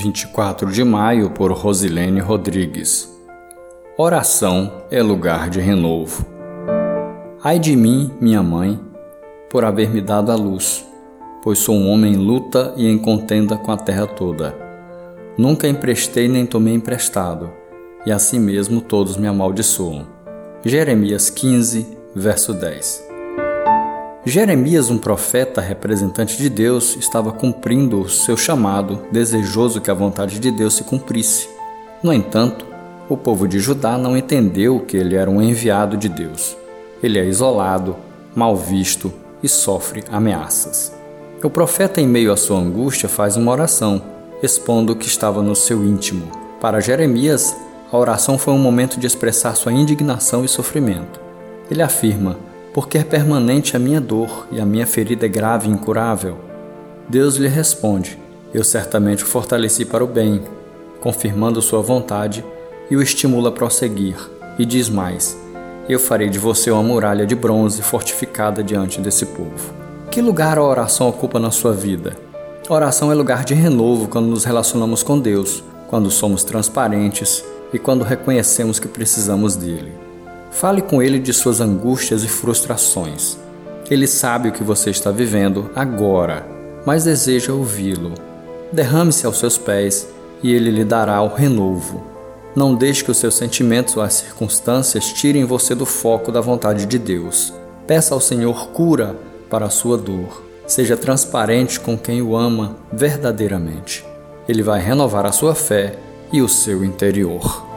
24 de maio, por Rosilene Rodrigues. Oração é lugar de renovo. Ai de mim, minha mãe, por haver me dado a luz, pois sou um homem em luta e em contenda com a terra toda. Nunca emprestei nem tomei emprestado, e assim mesmo todos me amaldiçoam. Jeremias 15, verso 10. Jeremias, um profeta representante de Deus, estava cumprindo o seu chamado, desejoso que a vontade de Deus se cumprisse. No entanto, o povo de Judá não entendeu que ele era um enviado de Deus. Ele é isolado, mal visto e sofre ameaças. O profeta, em meio à sua angústia, faz uma oração, expondo o que estava no seu íntimo. Para Jeremias, a oração foi um momento de expressar sua indignação e sofrimento. Ele afirma: porque é permanente a minha dor e a minha ferida é grave e incurável. Deus lhe responde: Eu certamente o fortaleci para o bem, confirmando sua vontade e o estimula a prosseguir. E diz mais: Eu farei de você uma muralha de bronze fortificada diante desse povo. Que lugar a oração ocupa na sua vida? A oração é lugar de renovo quando nos relacionamos com Deus, quando somos transparentes e quando reconhecemos que precisamos dele. Fale com ele de suas angústias e frustrações. Ele sabe o que você está vivendo agora, mas deseja ouvi-lo. Derrame-se aos seus pés e ele lhe dará o renovo. Não deixe que os seus sentimentos ou as circunstâncias tirem você do foco da vontade de Deus. Peça ao Senhor cura para a sua dor. Seja transparente com quem o ama verdadeiramente. Ele vai renovar a sua fé e o seu interior.